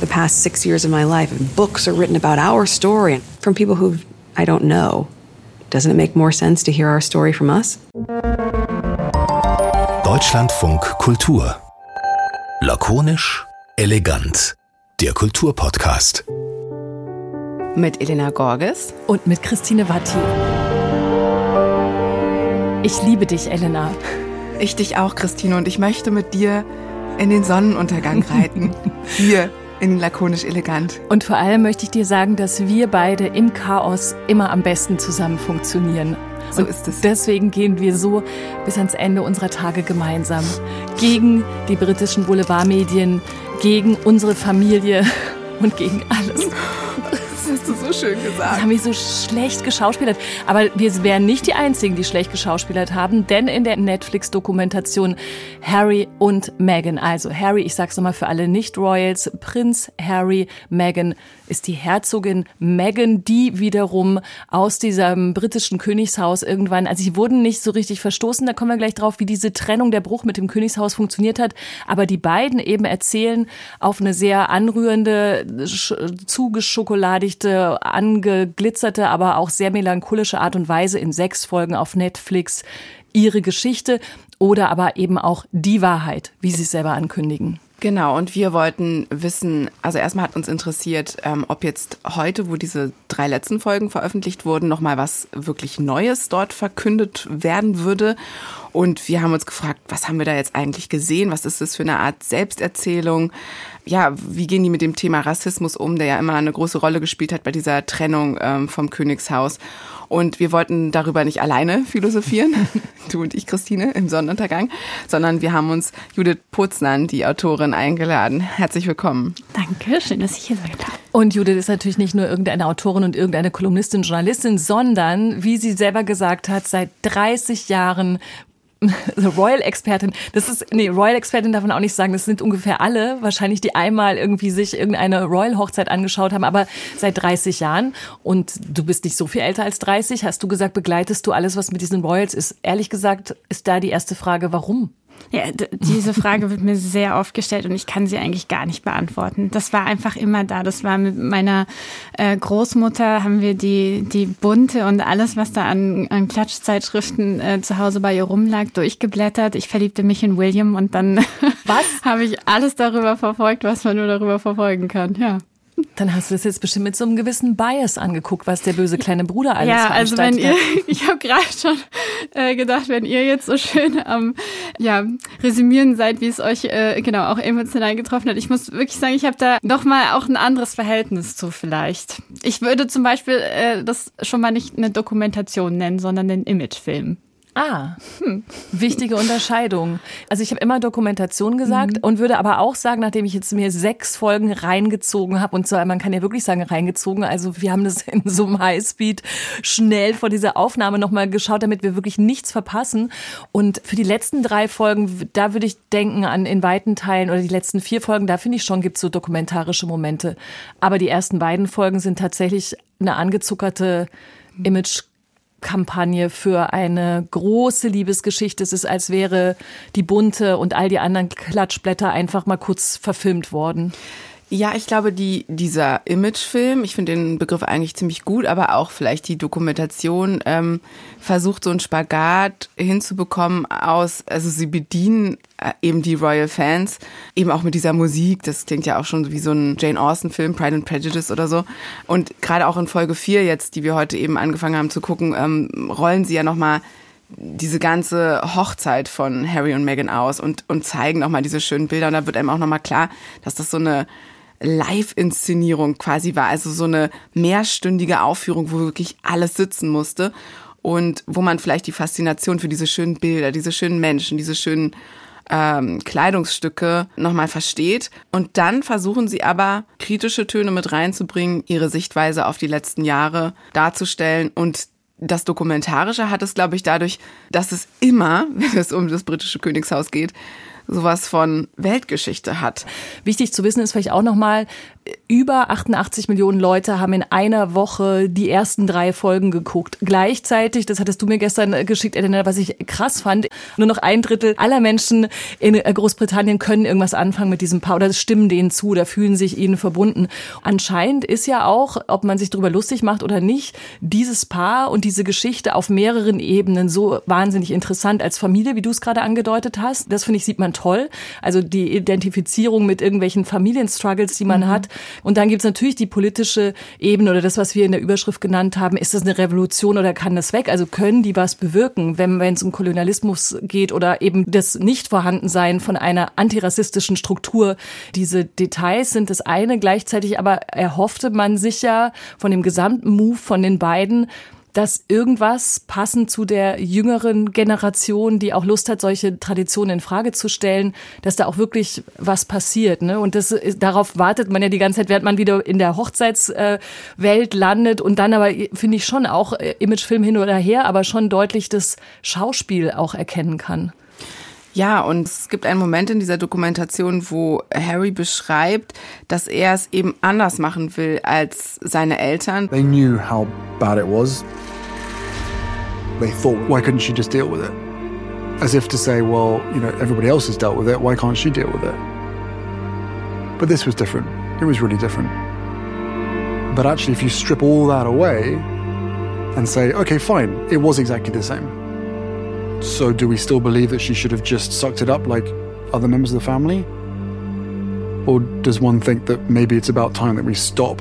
The past six years of my life, and books are written about our story from people who I don't know. Doesn't it make more sense to hear our story from us? Deutschlandfunk Kultur. Lakonisch, elegant. Der Kulturpodcast. Mit Elena Gorges und mit Christine Watti. Ich liebe dich, Elena. Ich dich auch, Christine, und ich möchte mit dir in den Sonnenuntergang reiten. Hier in lakonisch elegant. Und vor allem möchte ich dir sagen, dass wir beide im Chaos immer am besten zusammen funktionieren. So und ist es. Deswegen gehen wir so bis ans Ende unserer Tage gemeinsam. Gegen die britischen Boulevardmedien, gegen unsere Familie und gegen alles. Hast du so schön gesagt. Das haben wir so schlecht geschauspielert. Aber wir wären nicht die Einzigen, die schlecht geschauspielert haben, denn in der Netflix-Dokumentation Harry und Meghan, also Harry, ich sag's nochmal für alle Nicht-Royals, Prinz Harry, Meghan ist die Herzogin Meghan, die wiederum aus diesem britischen Königshaus irgendwann, also sie wurden nicht so richtig verstoßen, da kommen wir gleich drauf, wie diese Trennung, der Bruch mit dem Königshaus funktioniert hat, aber die beiden eben erzählen auf eine sehr anrührende, zugeschokoladigte, angeglitzerte, aber auch sehr melancholische Art und Weise in sechs Folgen auf Netflix ihre Geschichte oder aber eben auch die Wahrheit, wie sie es selber ankündigen. Genau, und wir wollten wissen, also erstmal hat uns interessiert, ähm, ob jetzt heute, wo diese drei letzten Folgen veröffentlicht wurden, nochmal was wirklich Neues dort verkündet werden würde. Und wir haben uns gefragt, was haben wir da jetzt eigentlich gesehen? Was ist das für eine Art Selbsterzählung? Ja, wie gehen die mit dem Thema Rassismus um, der ja immer eine große Rolle gespielt hat bei dieser Trennung ähm, vom Königshaus? Und wir wollten darüber nicht alleine philosophieren, du und ich, Christine, im Sonnenuntergang, sondern wir haben uns Judith Putznan, die Autorin, eingeladen. Herzlich willkommen. Danke, schön, dass ich hier sein darf. Und Judith ist natürlich nicht nur irgendeine Autorin und irgendeine Kolumnistin, Journalistin, sondern, wie sie selber gesagt hat, seit 30 Jahren Royal-Expertin, das ist, nee, Royal-Expertin darf man auch nicht sagen, das sind ungefähr alle, wahrscheinlich die einmal irgendwie sich irgendeine Royal-Hochzeit angeschaut haben, aber seit 30 Jahren und du bist nicht so viel älter als 30, hast du gesagt, begleitest du alles, was mit diesen Royals ist. Ehrlich gesagt ist da die erste Frage, warum? Ja, diese Frage wird mir sehr oft gestellt und ich kann sie eigentlich gar nicht beantworten. Das war einfach immer da. Das war mit meiner äh, Großmutter haben wir die, die bunte und alles, was da an, an Klatschzeitschriften äh, zu Hause bei ihr rumlag, durchgeblättert. Ich verliebte mich in William und dann habe ich alles darüber verfolgt, was man nur darüber verfolgen kann. Ja. Dann hast du das jetzt bestimmt mit so einem gewissen Bias angeguckt, was der böse kleine Bruder alles Ja, also wenn ihr, ich habe gerade schon äh, gedacht, wenn ihr jetzt so schön am ja, resümieren seid, wie es euch äh, genau auch emotional getroffen hat. Ich muss wirklich sagen, ich habe da noch mal auch ein anderes Verhältnis zu vielleicht. Ich würde zum Beispiel äh, das schon mal nicht eine Dokumentation nennen, sondern einen Imagefilm. Ah, hm. wichtige Unterscheidung. Also ich habe immer Dokumentation gesagt mhm. und würde aber auch sagen, nachdem ich jetzt mir sechs Folgen reingezogen habe und so, man kann ja wirklich sagen reingezogen, also wir haben das in so einem Highspeed schnell vor dieser Aufnahme nochmal geschaut, damit wir wirklich nichts verpassen. Und für die letzten drei Folgen, da würde ich denken an in weiten Teilen oder die letzten vier Folgen, da finde ich schon, gibt es so dokumentarische Momente. Aber die ersten beiden Folgen sind tatsächlich eine angezuckerte Image Kampagne für eine große Liebesgeschichte. Es ist, als wäre die bunte und all die anderen Klatschblätter einfach mal kurz verfilmt worden. Ja, ich glaube, die, dieser Imagefilm, ich finde den Begriff eigentlich ziemlich gut, aber auch vielleicht die Dokumentation ähm, versucht so einen Spagat hinzubekommen aus, also sie bedienen äh, eben die Royal Fans, eben auch mit dieser Musik, das klingt ja auch schon wie so ein Jane Austen-Film, Pride and Prejudice oder so. Und gerade auch in Folge 4 jetzt, die wir heute eben angefangen haben zu gucken, ähm, rollen sie ja nochmal diese ganze Hochzeit von Harry und Meghan aus und, und zeigen nochmal diese schönen Bilder. Und da wird einem auch nochmal klar, dass das so eine Live-Inszenierung quasi war, also so eine mehrstündige Aufführung, wo wirklich alles sitzen musste und wo man vielleicht die Faszination für diese schönen Bilder, diese schönen Menschen, diese schönen ähm, Kleidungsstücke nochmal versteht. Und dann versuchen sie aber kritische Töne mit reinzubringen, ihre Sichtweise auf die letzten Jahre darzustellen und das Dokumentarische hat es, glaube ich, dadurch, dass es immer, wenn es um das britische Königshaus geht, sowas von Weltgeschichte hat. Wichtig zu wissen ist vielleicht auch nochmal, über 88 Millionen Leute haben in einer Woche die ersten drei Folgen geguckt. Gleichzeitig, das hattest du mir gestern geschickt, Elena, was ich krass fand, nur noch ein Drittel aller Menschen in Großbritannien können irgendwas anfangen mit diesem Paar oder stimmen denen zu oder fühlen sich ihnen verbunden. Anscheinend ist ja auch, ob man sich darüber lustig macht oder nicht, dieses Paar und diese Geschichte auf mehreren Ebenen so wahnsinnig interessant als Familie, wie du es gerade angedeutet hast. Das finde ich, sieht man toll. Also die Identifizierung mit irgendwelchen Familienstruggles, die man mhm. hat. Und dann gibt es natürlich die politische Ebene oder das, was wir in der Überschrift genannt haben. Ist das eine Revolution oder kann das weg? Also können die was bewirken, wenn es um Kolonialismus geht oder eben das Nichtvorhandensein von einer antirassistischen Struktur? Diese Details sind das eine. Gleichzeitig aber erhoffte man sich ja von dem gesamten Move von den beiden, dass irgendwas passend zu der jüngeren Generation, die auch Lust hat, solche Traditionen in Frage zu stellen, dass da auch wirklich was passiert. Ne? Und das, darauf wartet man ja die ganze Zeit, während man wieder in der Hochzeitswelt landet und dann aber, finde ich schon auch äh, Imagefilm hin oder her, aber schon deutlich das Schauspiel auch erkennen kann. Ja, und es gibt einen Moment in dieser Dokumentation, wo Harry beschreibt, dass er es eben anders machen will als seine Eltern. They knew how bad it was. They thought, why couldn't she just deal with it? As if to say, well, you know, everybody else has dealt with it, why can't she deal with it? But this was different. It was really different. But actually, if you strip all that away and say, okay, fine, it was exactly the same. So, do we still believe that she should have just sucked it up like other members of the family? Or does one think that maybe it's about time that we stop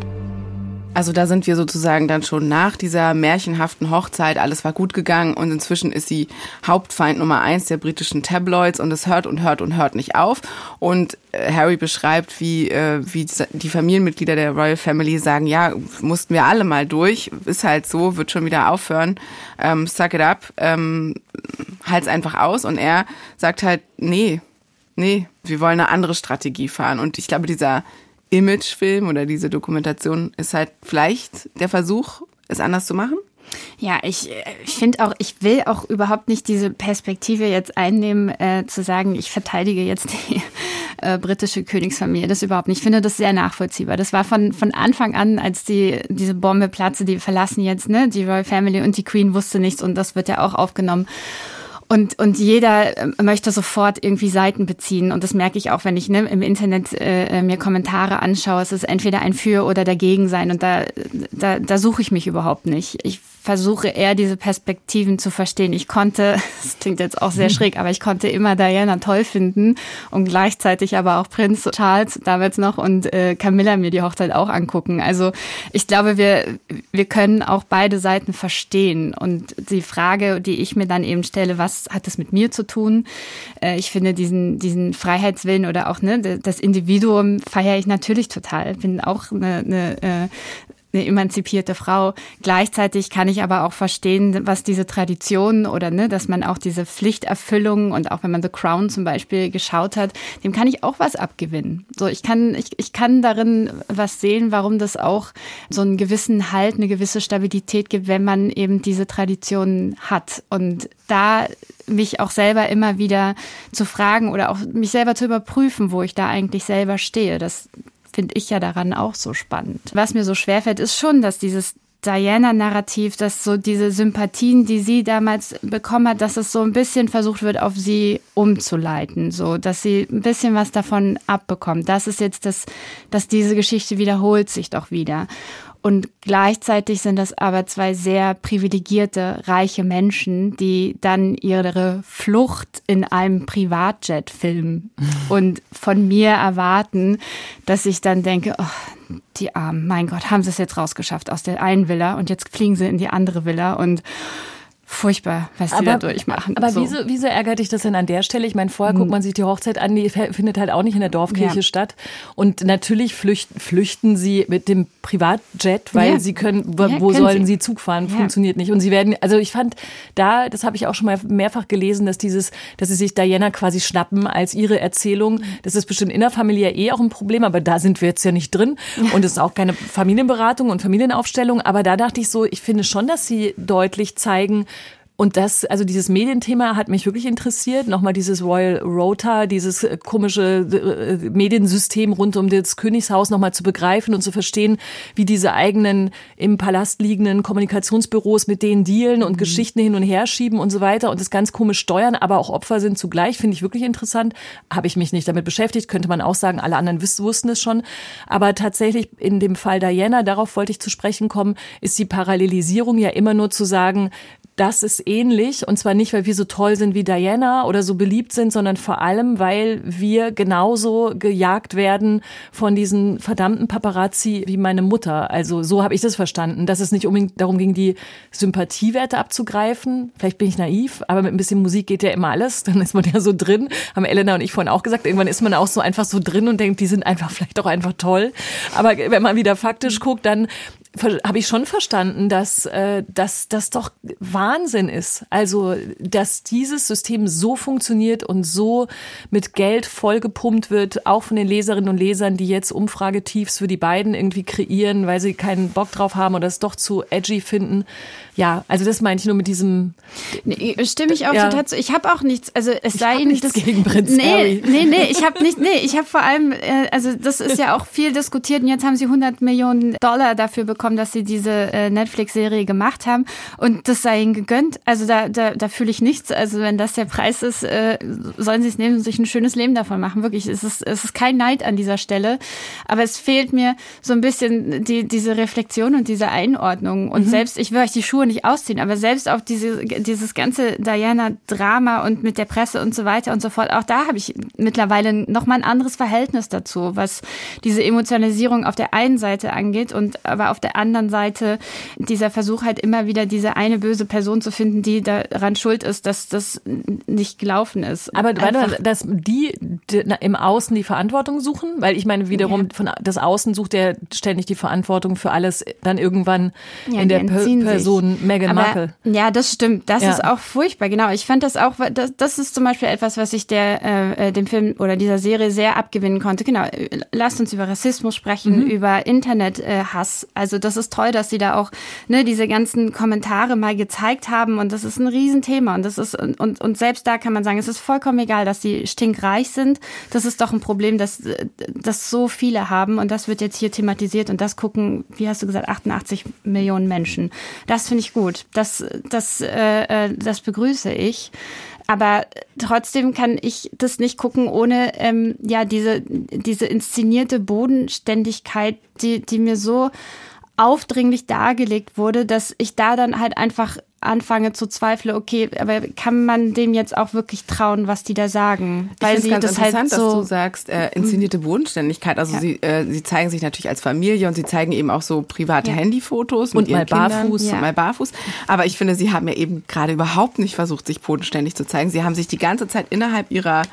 Also da sind wir sozusagen dann schon nach dieser märchenhaften Hochzeit, alles war gut gegangen und inzwischen ist sie Hauptfeind Nummer eins der britischen Tabloids und es hört und hört und hört nicht auf. Und äh, Harry beschreibt, wie, äh, wie die Familienmitglieder der Royal Family sagen, ja, mussten wir alle mal durch, ist halt so, wird schon wieder aufhören, ähm, suck it up, ähm, halt's einfach aus. Und er sagt halt, nee, nee, wir wollen eine andere Strategie fahren. Und ich glaube, dieser Imagefilm oder diese Dokumentation ist halt vielleicht der Versuch, es anders zu machen? Ja, ich, ich finde auch, ich will auch überhaupt nicht diese Perspektive jetzt einnehmen, äh, zu sagen, ich verteidige jetzt die äh, britische Königsfamilie. Das überhaupt nicht. Ich finde das sehr nachvollziehbar. Das war von, von Anfang an, als die, diese Bombe platzte, die verlassen jetzt, ne, die Royal Family und die Queen wusste nichts und das wird ja auch aufgenommen. Und, und jeder äh, möchte sofort irgendwie Seiten beziehen. Und das merke ich auch, wenn ich ne, im Internet äh, äh, mir Kommentare anschaue. Es ist entweder ein Für oder dagegen sein. Und da, da, da suche ich mich überhaupt nicht. Ich versuche eher diese Perspektiven zu verstehen. Ich konnte, das klingt jetzt auch sehr schräg, aber ich konnte immer Diana toll finden und gleichzeitig aber auch Prinz Charles damals noch und äh, Camilla mir die Hochzeit auch angucken. Also ich glaube, wir, wir können auch beide Seiten verstehen. Und die Frage, die ich mir dann eben stelle, was hat das mit mir zu tun? Äh, ich finde diesen, diesen Freiheitswillen oder auch ne, das Individuum feiere ich natürlich total. Bin auch eine, eine äh, eine emanzipierte Frau. Gleichzeitig kann ich aber auch verstehen, was diese Tradition oder ne, dass man auch diese Pflichterfüllung und auch wenn man The Crown zum Beispiel geschaut hat, dem kann ich auch was abgewinnen. So, ich kann, ich, ich kann darin was sehen, warum das auch so einen gewissen Halt, eine gewisse Stabilität gibt, wenn man eben diese Tradition hat. Und da mich auch selber immer wieder zu fragen oder auch mich selber zu überprüfen, wo ich da eigentlich selber stehe. Das finde ich ja daran auch so spannend. Was mir so schwerfällt, ist schon, dass dieses Diana-Narrativ, dass so diese Sympathien, die sie damals bekommen hat, dass es so ein bisschen versucht wird, auf sie umzuleiten, so dass sie ein bisschen was davon abbekommt. Das ist jetzt das, dass diese Geschichte wiederholt sich doch wieder. Und gleichzeitig sind das aber zwei sehr privilegierte, reiche Menschen, die dann ihre Flucht in einem Privatjet filmen. Und von mir erwarten, dass ich dann denke, oh, die Armen, mein Gott, haben sie es jetzt rausgeschafft aus der einen Villa und jetzt fliegen sie in die andere Villa. Und furchtbar, was die da durchmachen. Aber so. wieso, wieso ärgert dich das denn an der Stelle? Ich meine, vorher hm. guckt man sich die Hochzeit an, die findet halt auch nicht in der Dorfkirche ja. statt. Und natürlich flüchten, flüchten sie mit dem Privatjet, weil ja. sie können, wo, ja, wo sollen sie. sie Zug fahren? Funktioniert nicht. Und sie werden, also ich fand da, das habe ich auch schon mal mehrfach gelesen, dass dieses, dass sie sich Diana quasi schnappen als ihre Erzählung. Das ist bestimmt innerfamiliär eh auch ein Problem, aber da sind wir jetzt ja nicht drin. Und es ist auch keine Familienberatung und Familienaufstellung. Aber da dachte ich so, ich finde schon, dass sie deutlich zeigen, Und das, also dieses Medienthema hat mich wirklich interessiert. Nochmal dieses Royal Rota, dieses äh, komische äh, Mediensystem rund um das Königshaus nochmal zu begreifen und zu verstehen, wie diese eigenen im Palast liegenden Kommunikationsbüros mit denen dealen und mhm. Geschichten hin und her schieben und so weiter und das ganz komisch steuern, aber auch Opfer sind zugleich, finde ich wirklich interessant. Habe ich mich nicht damit beschäftigt, könnte man auch sagen, alle anderen wussten es schon. Aber tatsächlich in dem Fall Diana, darauf wollte ich zu sprechen kommen, ist die Parallelisierung ja immer nur zu sagen, das ist ähnlich. Und zwar nicht, weil wir so toll sind wie Diana oder so beliebt sind, sondern vor allem, weil wir genauso gejagt werden von diesen verdammten Paparazzi wie meine Mutter. Also so habe ich das verstanden, dass es nicht unbedingt darum ging, die Sympathiewerte abzugreifen. Vielleicht bin ich naiv, aber mit ein bisschen Musik geht ja immer alles. Dann ist man ja so drin. Haben Elena und ich vorhin auch gesagt. Irgendwann ist man auch so einfach so drin und denkt, die sind einfach vielleicht auch einfach toll. Aber wenn man wieder faktisch guckt, dann habe ich schon verstanden, dass äh, dass das doch Wahnsinn ist. Also, dass dieses System so funktioniert und so mit Geld vollgepumpt wird, auch von den Leserinnen und Lesern, die jetzt Umfragetiefs für die beiden irgendwie kreieren, weil sie keinen Bock drauf haben oder es doch zu edgy finden. Ja, also das meine ich nur mit diesem. Nee, stimme ich auch ja. total zu. Ich habe auch nichts, also es ich sei nichts das, gegen Prinz nee, Harry. Nee, nee, ich habe nicht, nee, ich habe vor allem, äh, also das ist ja auch viel diskutiert und jetzt haben sie 100 Millionen Dollar dafür bekommen, dass sie diese äh, Netflix-Serie gemacht haben und das sei ihnen gegönnt. Also da, da, da fühle ich nichts. Also wenn das der Preis ist, äh, sollen sie es nehmen und sich ein schönes Leben davon machen. Wirklich, es ist, es ist kein Neid an dieser Stelle, aber es fehlt mir so ein bisschen die, diese Reflexion und diese Einordnung und mhm. selbst, ich will euch die Schuhe nicht ausziehen, aber selbst auf diese, dieses ganze Diana-Drama und mit der Presse und so weiter und so fort, auch da habe ich mittlerweile nochmal ein anderes Verhältnis dazu, was diese Emotionalisierung auf der einen Seite angeht und aber auf der anderen Seite dieser Versuch halt immer wieder diese eine böse Person zu finden, die daran schuld ist, dass das nicht gelaufen ist. Aber warte, dass die, die im Außen die Verantwortung suchen, weil ich meine wiederum ja. von das Außen sucht ja ständig die Verantwortung für alles dann irgendwann ja, in der Person Meghan Markle. Ja, das stimmt. Das ja. ist auch furchtbar. Genau. Ich fand das auch, das, das ist zum Beispiel etwas, was ich der, äh, dem Film oder dieser Serie sehr abgewinnen konnte. Genau. Lasst uns über Rassismus sprechen, mhm. über Internethass. Äh, also das ist toll, dass sie da auch ne, diese ganzen Kommentare mal gezeigt haben und das ist ein Riesenthema und das ist und, und selbst da kann man sagen, es ist vollkommen egal, dass sie stinkreich sind. Das ist doch ein Problem, dass das so viele haben und das wird jetzt hier thematisiert und das gucken, wie hast du gesagt, 88 Millionen Menschen. Das finde ich gut. Das, das, äh, äh, das begrüße ich. Aber trotzdem kann ich das nicht gucken, ohne ähm, ja diese, diese inszenierte Bodenständigkeit, die, die mir so aufdringlich dargelegt wurde, dass ich da dann halt einfach anfange zu zweifeln, okay, aber kann man dem jetzt auch wirklich trauen, was die da sagen? Weil ich sie ganz das halt interessant, halt so dass du sagst, äh, inszenierte Bodenständigkeit. Also ja. sie, äh, sie zeigen sich natürlich als Familie und sie zeigen eben auch so private ja. Handyfotos und mal Kindern barfuß ja. und mal barfuß. Aber ich finde, sie haben ja eben gerade überhaupt nicht versucht, sich bodenständig zu zeigen. Sie haben sich die ganze Zeit innerhalb ihrer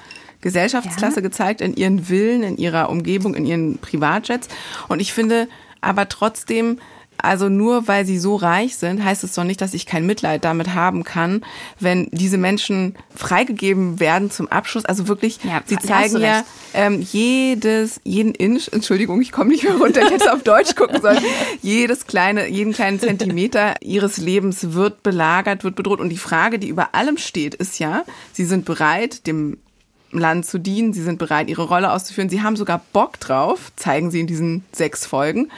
Gesellschaftsklasse gezeigt, in ihren Villen, in ihrer Umgebung, in ihren Privatjets. Und ich finde, aber trotzdem also nur weil sie so reich sind, heißt es doch nicht, dass ich kein Mitleid damit haben kann, wenn diese Menschen freigegeben werden zum Abschluss. Also wirklich, ja, sie zeigen ja ähm, jedes, jeden Inch, Entschuldigung, ich komme nicht mehr runter, ich hätte auf Deutsch gucken sollen, jedes kleine, jeden kleinen Zentimeter ihres Lebens wird belagert, wird bedroht. Und die Frage, die über allem steht, ist ja, sie sind bereit, dem Land zu dienen, sie sind bereit, ihre Rolle auszuführen, sie haben sogar Bock drauf, zeigen sie in diesen sechs Folgen.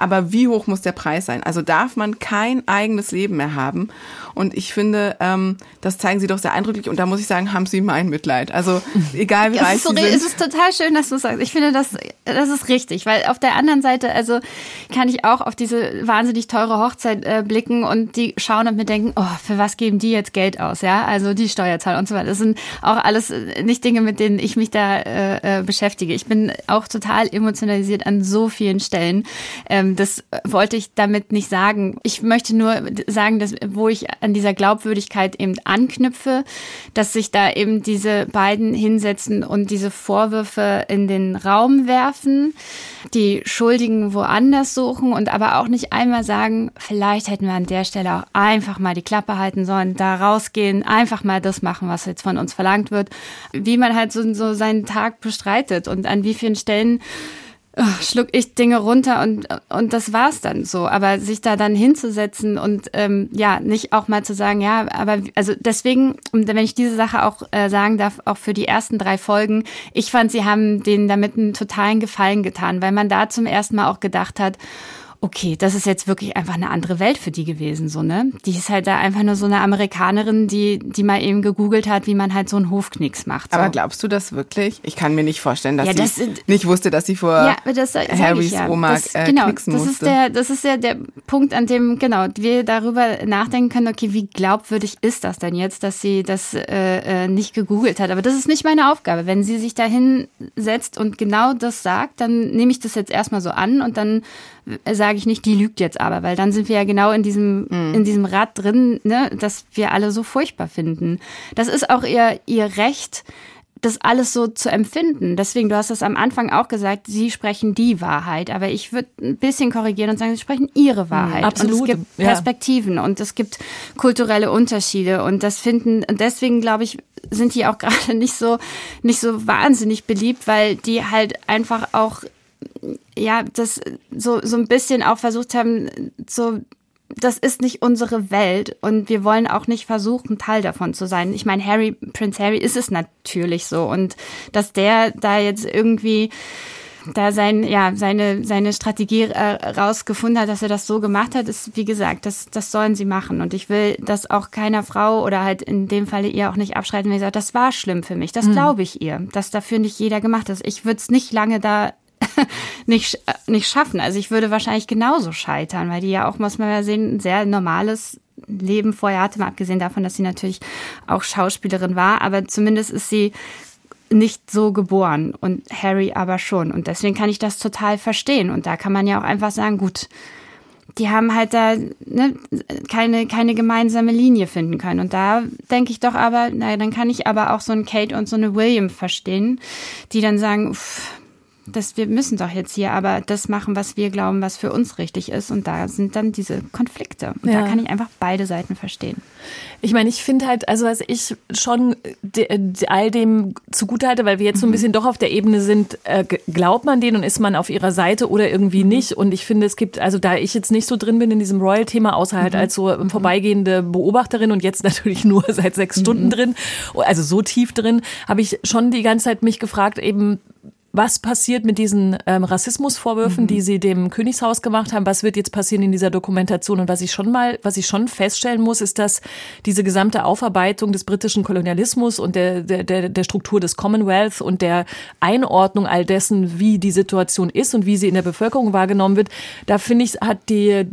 Aber wie hoch muss der Preis sein? Also darf man kein eigenes Leben mehr haben? Und ich finde, ähm, das zeigen sie doch sehr eindrücklich. Und da muss ich sagen, haben sie mein Mitleid. Also egal wie reich sie sind. Es ist total schön, dass du sagst. Ich finde, das, das ist richtig. Weil auf der anderen Seite, also kann ich auch auf diese wahnsinnig teure Hochzeit äh, blicken und die schauen und mir denken, oh, für was geben die jetzt Geld aus? Ja, also die Steuerzahler und so weiter. Das sind auch alles nicht Dinge, mit denen ich mich da äh, äh beschäftige. Ich bin auch total emotionalisiert an so vielen Stellen. Ähm, das wollte ich damit nicht sagen. Ich möchte nur sagen, dass wo ich an dieser Glaubwürdigkeit eben anknüpfe, dass sich da eben diese beiden hinsetzen und diese Vorwürfe in den Raum werfen, die Schuldigen woanders suchen und aber auch nicht einmal sagen, vielleicht hätten wir an der Stelle auch einfach mal die Klappe halten sollen, da rausgehen, einfach mal das machen, was jetzt von uns verlangt wird, wie man halt so, so seinen Tag bestreitet und an wie vielen Stellen schluck ich Dinge runter und, und das war's dann so. Aber sich da dann hinzusetzen und ähm, ja, nicht auch mal zu sagen, ja, aber also deswegen, wenn ich diese Sache auch äh, sagen darf, auch für die ersten drei Folgen, ich fand, sie haben denen damit einen totalen Gefallen getan, weil man da zum ersten Mal auch gedacht hat, okay, das ist jetzt wirklich einfach eine andere Welt für die gewesen, so, ne? Die ist halt da einfach nur so eine Amerikanerin, die, die mal eben gegoogelt hat, wie man halt so einen Hofknicks macht. So. Aber glaubst du das wirklich? Ich kann mir nicht vorstellen, dass Ja, das- sie nicht wusste, dass sie vor Ja, das Harrys ich ja. Oma das, äh, genau, knicksen das musste. ist der, das ist ja der Punkt, an dem genau wir darüber nachdenken können. Okay, wie glaubwürdig ist das denn jetzt, dass sie das äh, äh, nicht gegoogelt hat? Aber das ist nicht meine Aufgabe. Wenn sie sich da hinsetzt und genau das sagt, dann nehme ich das jetzt erstmal so an und dann sage ich nicht, die lügt jetzt aber, weil dann sind wir ja genau in diesem Mhm. in diesem Rad drin, ne, dass wir alle so furchtbar finden. Das ist auch ihr ihr Recht das alles so zu empfinden. Deswegen, du hast es am Anfang auch gesagt, sie sprechen die Wahrheit, aber ich würde ein bisschen korrigieren und sagen, sie sprechen ihre Wahrheit. absolut, Und es gibt ja. Perspektiven und es gibt kulturelle Unterschiede und das finden, und deswegen glaube ich, sind die auch gerade nicht so, nicht so wahnsinnig beliebt, weil die halt einfach auch ja, das so, so ein bisschen auch versucht haben, so, das ist nicht unsere Welt und wir wollen auch nicht versuchen, Teil davon zu sein. Ich meine, Harry, Prince Harry ist es natürlich so und dass der da jetzt irgendwie da sein, ja, seine, seine Strategie äh, rausgefunden hat, dass er das so gemacht hat, ist, wie gesagt, das, das sollen sie machen. Und ich will das auch keiner Frau oder halt in dem Falle ihr auch nicht abschreiten, wenn sie sagt, das war schlimm für mich. Das glaube ich ihr, dass dafür nicht jeder gemacht ist. Ich würde es nicht lange da nicht, äh, nicht schaffen. Also ich würde wahrscheinlich genauso scheitern, weil die ja auch, muss man ja sehen, ein sehr normales Leben vorher hatte, mal abgesehen davon, dass sie natürlich auch Schauspielerin war, aber zumindest ist sie nicht so geboren und Harry aber schon. Und deswegen kann ich das total verstehen. Und da kann man ja auch einfach sagen, gut, die haben halt da ne, keine, keine gemeinsame Linie finden können. Und da denke ich doch aber, naja, dann kann ich aber auch so eine Kate und so eine William verstehen, die dann sagen, uff, das, wir müssen doch jetzt hier aber das machen, was wir glauben, was für uns richtig ist. Und da sind dann diese Konflikte. Und Ja. da kann ich einfach beide Seiten verstehen. Ich meine, ich finde halt, also was ich schon de, de, all dem zugutehalte, weil wir jetzt so ein bisschen doch auf der Ebene sind, äh, glaubt man denen und ist man auf ihrer Seite oder irgendwie nicht. Und ich finde, es gibt, also da ich jetzt nicht so drin bin in diesem Royal-Thema, außer halt als so vorbeigehende Beobachterin und jetzt natürlich nur seit sechs Stunden drin, also so tief drin, habe ich schon die ganze Zeit mich gefragt, eben, was passiert mit diesen ähm, Rassismusvorwürfen, die sie dem Königshaus gemacht haben? Was wird jetzt passieren in dieser Dokumentation? Und was ich schon mal, was ich schon feststellen muss, ist, dass diese gesamte Aufarbeitung des britischen Kolonialismus und der, der, der Struktur des Commonwealth und der Einordnung all dessen, wie die Situation ist und wie sie in der Bevölkerung wahrgenommen wird, da finde ich, hat die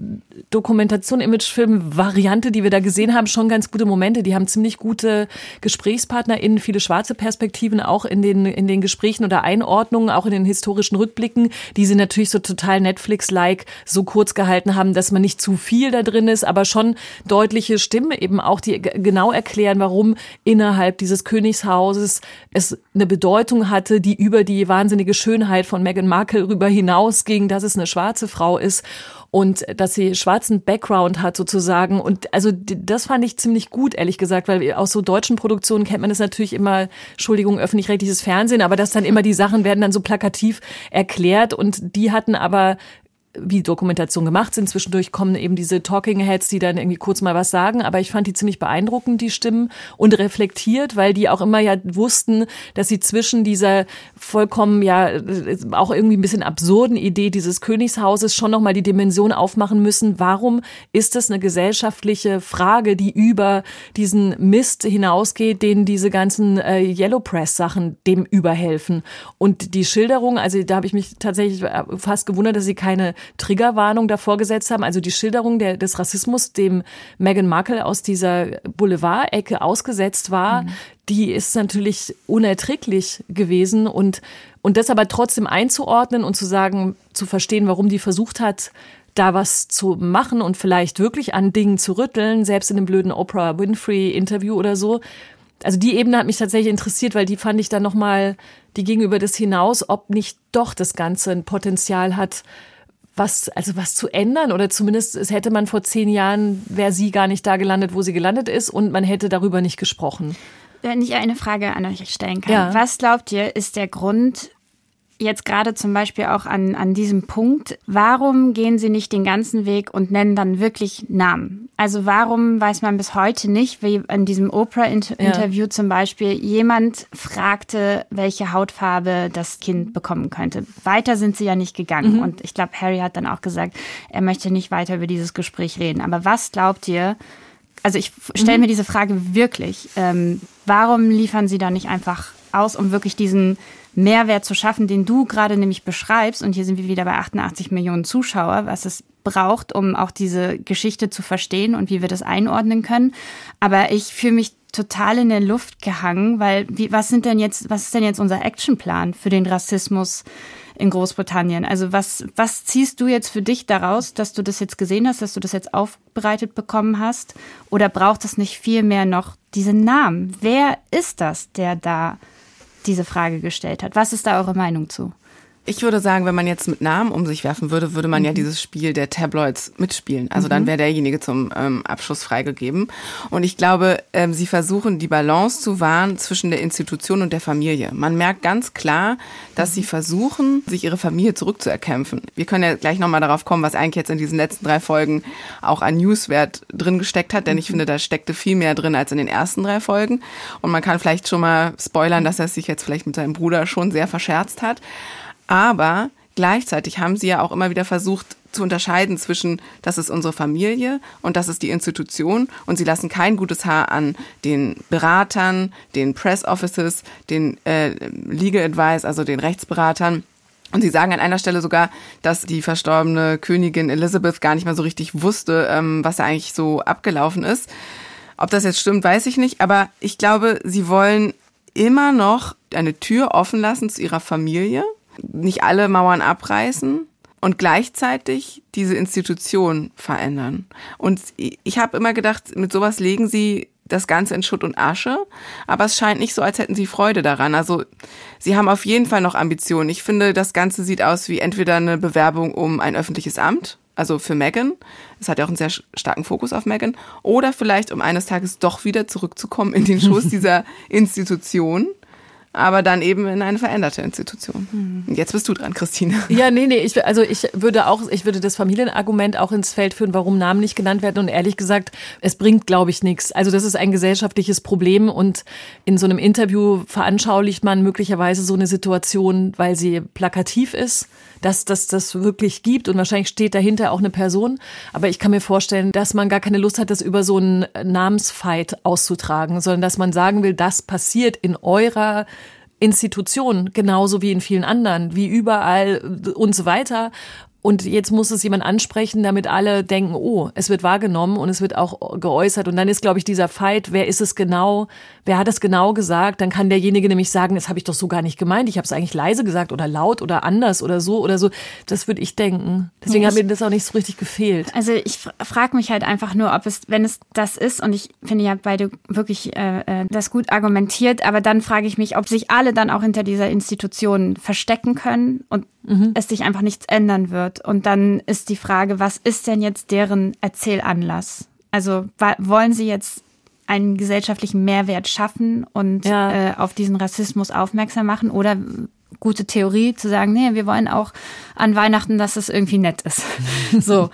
Dokumentation, Imagefilm-Variante, die wir da gesehen haben, schon ganz gute Momente. Die haben ziemlich gute GesprächspartnerInnen, viele schwarze Perspektiven auch in den, in den Gesprächen oder Einordnungen, auch in den historischen Rückblicken, die sie natürlich so total Netflix-like so kurz gehalten haben, dass man nicht zu viel da drin ist, aber schon deutliche Stimmen eben auch, die genau erklären, warum innerhalb dieses Königshauses es eine Bedeutung hatte, die über die wahnsinnige Schönheit von Meghan Markle rüber hinausging, dass es eine schwarze Frau ist und dass sie schwarzen Background hat sozusagen. Und also das fand ich ziemlich gut, ehrlich gesagt, weil aus so deutschen Produktionen kennt man es natürlich immer, Entschuldigung, öffentlich-rechtliches Fernsehen, aber dass dann immer die Sachen werden dann so plakativ erklärt und die hatten aber wie Dokumentation gemacht sind. Zwischendurch kommen eben diese Talking Heads, die dann irgendwie kurz mal was sagen. Aber ich fand die ziemlich beeindruckend, die Stimmen, und reflektiert, weil die auch immer ja wussten, dass sie zwischen dieser vollkommen ja auch irgendwie ein bisschen absurden Idee dieses Königshauses schon nochmal die Dimension aufmachen müssen. Warum ist es eine gesellschaftliche Frage, die über diesen Mist hinausgeht, den diese ganzen äh, Yellow Press Sachen dem überhelfen? Und die Schilderung, also da habe ich mich tatsächlich fast gewundert, dass sie keine Triggerwarnung davor gesetzt haben. Also die Schilderung der, des Rassismus, dem Meghan Markle aus dieser Boulevard-Ecke ausgesetzt war, die ist natürlich unerträglich gewesen und, und das aber trotzdem einzuordnen und zu sagen, zu verstehen, warum die versucht hat, da was zu machen und vielleicht wirklich an Dingen zu rütteln, selbst in einem blöden Oprah Winfrey Interview oder so. Also die Ebene hat mich tatsächlich interessiert, weil die fand ich dann nochmal, die ging über das hinaus, ob nicht doch das Ganze ein Potenzial hat, was, also was zu ändern oder zumindest es hätte man vor zehn Jahren, wäre sie gar nicht da gelandet, wo sie gelandet ist und man hätte darüber nicht gesprochen. Wenn ich eine Frage an euch stellen kann. Ja. Was glaubt ihr, ist der Grund, jetzt gerade zum Beispiel auch an, an diesem Punkt, warum gehen Sie nicht den ganzen Weg und nennen dann wirklich Namen? Also warum weiß man bis heute nicht, wie in diesem Oprah-Interview ja. zum Beispiel jemand fragte, welche Hautfarbe das Kind bekommen könnte. Weiter sind sie ja nicht gegangen. Mhm. Und ich glaube, Harry hat dann auch gesagt, er möchte nicht weiter über dieses Gespräch reden. Aber was glaubt ihr, also ich stelle mhm. mir diese Frage wirklich, ähm, warum liefern Sie da nicht einfach aus, um wirklich diesen Mehrwert zu schaffen, den du gerade nämlich beschreibst. Und hier sind wir wieder bei 88 Millionen Zuschauer, was es braucht, um auch diese Geschichte zu verstehen und wie wir das einordnen können. Aber ich fühle mich total in der Luft gehangen, weil wie, was sind denn jetzt, was ist denn jetzt unser Actionplan für den Rassismus in Großbritannien? Also was, was ziehst du jetzt für dich daraus, dass du das jetzt gesehen hast, dass du das jetzt aufbereitet bekommen hast? Oder braucht es nicht viel mehr noch diese Namen? Wer ist das, der da diese Frage gestellt hat. Was ist da eure Meinung zu? Ich würde sagen, wenn man jetzt mit Namen um sich werfen würde, würde man mhm. ja dieses Spiel der Tabloids mitspielen. Also mhm. dann wäre derjenige zum ähm, Abschluss freigegeben. Und ich glaube, ähm, sie versuchen die Balance zu wahren zwischen der Institution und der Familie. Man merkt ganz klar, dass mhm. sie versuchen, sich ihre Familie zurückzuerkämpfen. Wir können ja gleich nochmal darauf kommen, was eigentlich jetzt in diesen letzten drei Folgen auch an Newswert drin gesteckt hat, denn ich mhm. finde, da steckte viel mehr drin als in den ersten drei Folgen. Und man kann vielleicht schon mal spoilern, dass er sich jetzt vielleicht mit seinem Bruder schon sehr verscherzt hat. Aber gleichzeitig haben sie ja auch immer wieder versucht zu unterscheiden zwischen, das ist unsere Familie und das ist die Institution. Und sie lassen kein gutes Haar an den Beratern, den Press Offices, den äh, Legal Advice, also den Rechtsberatern. Und sie sagen an einer Stelle sogar, dass die verstorbene Königin Elizabeth gar nicht mehr so richtig wusste, ähm, was da eigentlich so abgelaufen ist. Ob das jetzt stimmt, weiß ich nicht. Aber ich glaube, sie wollen immer noch eine Tür offen lassen zu ihrer Familie nicht alle Mauern abreißen und gleichzeitig diese Institution verändern. Und ich habe immer gedacht, mit sowas legen sie das Ganze in Schutt und Asche, aber es scheint nicht so, als hätten sie Freude daran. Also sie haben auf jeden Fall noch Ambitionen. Ich finde, das Ganze sieht aus wie entweder eine Bewerbung um ein öffentliches Amt, also für Megan, es hat ja auch einen sehr starken Fokus auf Megan, oder vielleicht um eines Tages doch wieder zurückzukommen in den Schoß dieser Institution aber dann eben in eine veränderte Institution. Mhm. Jetzt bist du dran, Christine. Ja, nee, nee, ich, also ich würde auch, ich würde das Familienargument auch ins Feld führen, warum Namen nicht genannt werden und ehrlich gesagt, es bringt, glaube ich, nichts. Also das ist ein gesellschaftliches Problem und in so einem Interview veranschaulicht man möglicherweise so eine Situation, weil sie plakativ ist, dass das das wirklich gibt und wahrscheinlich steht dahinter auch eine Person. Aber ich kann mir vorstellen, dass man gar keine Lust hat, das über so einen Namensfight auszutragen, sondern dass man sagen will, das passiert in eurer Institution, genauso wie in vielen anderen, wie überall und so weiter. Und jetzt muss es jemand ansprechen, damit alle denken, oh, es wird wahrgenommen und es wird auch geäußert. Und dann ist, glaube ich, dieser Fight, wer ist es genau, wer hat es genau gesagt? Dann kann derjenige nämlich sagen, das habe ich doch so gar nicht gemeint. Ich habe es eigentlich leise gesagt oder laut oder anders oder so oder so. Das würde ich denken. Deswegen ich, hat mir das auch nicht so richtig gefehlt. Also ich frage mich halt einfach nur, ob es, wenn es das ist, und ich finde ja beide wirklich äh, äh, das gut argumentiert, aber dann frage ich mich, ob sich alle dann auch hinter dieser Institution verstecken können und mhm. es sich einfach nichts ändern wird. Und dann ist die Frage, was ist denn jetzt deren Erzählanlass? Also wollen sie jetzt einen gesellschaftlichen Mehrwert schaffen und ja. äh, auf diesen Rassismus aufmerksam machen oder gute Theorie zu sagen, nee, wir wollen auch an Weihnachten, dass es irgendwie nett ist. so.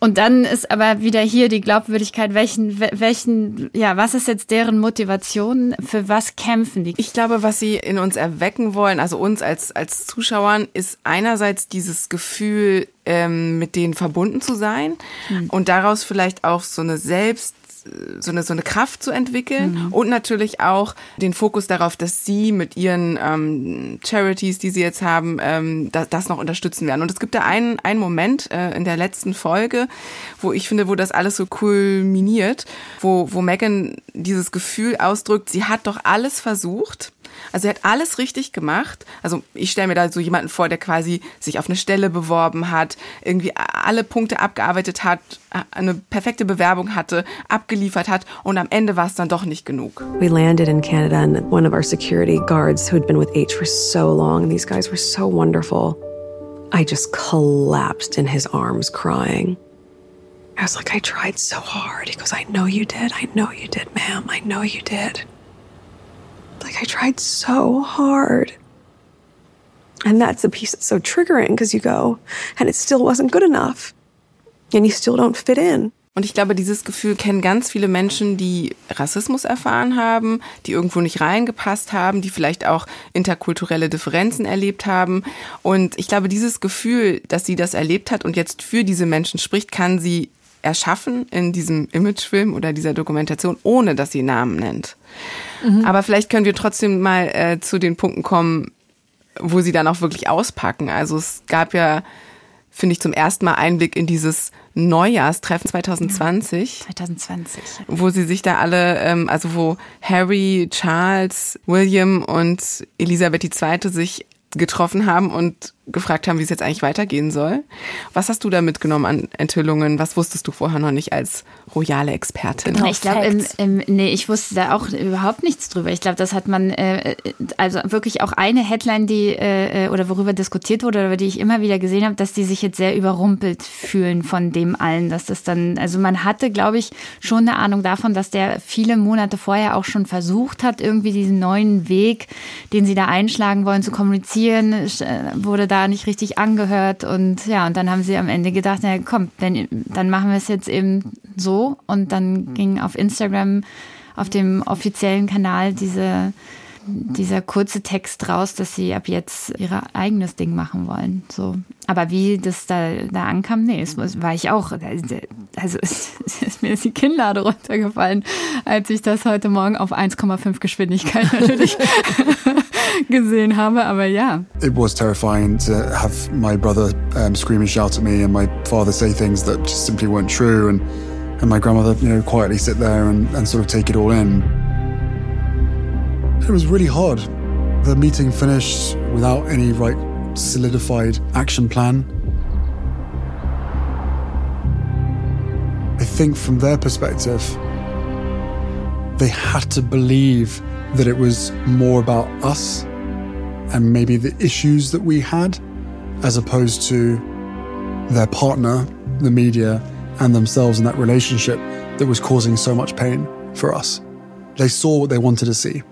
Und dann ist aber wieder hier die Glaubwürdigkeit, welchen, welchen, ja, was ist jetzt deren Motivation? Für was kämpfen die? Ich glaube, was sie in uns erwecken wollen, also uns als, als Zuschauern, ist einerseits dieses Gefühl, ähm, mit denen verbunden zu sein hm. und daraus vielleicht auch so eine Selbst so eine, so eine Kraft zu entwickeln mhm. und natürlich auch den Fokus darauf, dass sie mit ihren ähm, Charities, die sie jetzt haben, ähm, das, das noch unterstützen werden. Und es gibt da einen, einen Moment äh, in der letzten Folge, wo ich finde, wo das alles so kulminiert, wo, wo Megan dieses Gefühl ausdrückt, sie hat doch alles versucht, also er hat alles richtig gemacht. Also ich stelle mir da so jemanden vor, der quasi sich auf eine Stelle beworben hat, irgendwie alle Punkte abgearbeitet hat, eine perfekte Bewerbung hatte, abgeliefert hat und am Ende war es dann doch nicht genug. We landed in Canada and one of our security guards who had been with H for so long these guys were so wonderful. I just collapsed in his arms crying. I was like, I tried so hard. He goes, I know you did. I know you did, ma'am. I know you did. Like, I tried so hard. And that's the piece that's so triggering because you go, and it still wasn't good enough. And you still don't fit in. Und ich glaube, dieses Gefühl kennen ganz viele Menschen, die Rassismus erfahren haben, die irgendwo nicht reingepasst haben, die vielleicht auch interkulturelle Differenzen erlebt haben. Und ich glaube, dieses Gefühl, dass sie das erlebt hat und jetzt für diese Menschen spricht, kann sie erschaffen in diesem Imagefilm oder dieser Dokumentation, ohne dass sie Namen nennt. Mhm. Aber vielleicht können wir trotzdem mal äh, zu den Punkten kommen, wo sie dann auch wirklich auspacken. Also es gab ja, finde ich, zum ersten Mal Einblick in dieses Neujahrstreffen 2020. 2020. Wo sie sich da alle, ähm, also wo Harry, Charles, William und Elisabeth II. sich getroffen haben und gefragt haben, wie es jetzt eigentlich weitergehen soll. Was hast du da mitgenommen an Enthüllungen? Was wusstest du vorher noch nicht als royale Expertin? Ich glaube, nee, ich wusste da auch überhaupt nichts drüber. Ich glaube, das hat man, äh, also wirklich auch eine Headline, die äh, oder worüber diskutiert wurde, oder die ich immer wieder gesehen habe, dass die sich jetzt sehr überrumpelt fühlen von dem allen, dass das dann, also man hatte, glaube ich, schon eine Ahnung davon, dass der viele Monate vorher auch schon versucht hat, irgendwie diesen neuen Weg, den sie da einschlagen wollen, zu kommunizieren, äh, wurde da da nicht richtig angehört und ja, und dann haben sie am Ende gedacht, na komm, wenn, dann machen wir es jetzt eben so und dann ging auf Instagram, auf dem offiziellen Kanal diese dieser kurze Text raus, dass sie ab jetzt ihr eigenes Ding machen wollen. So. Aber wie das da, da ankam, nee, es war ich auch. Also ist mir ist die Kinnlade runtergefallen, als ich das heute Morgen auf 1,5 Geschwindigkeit natürlich gesehen habe. Aber ja. It was terrifying to have my brother um, scream and shout at me and my father say things that just simply weren't true and and my grandmother, you know, quietly sit there and, and sort of take it all in. It was really hard. The meeting finished without any right solidified action plan. I think from their perspective, they had to believe that it was more about us and maybe the issues that we had as opposed to their partner, the media, and themselves in that relationship that was causing so much pain for us. They saw what they wanted to see.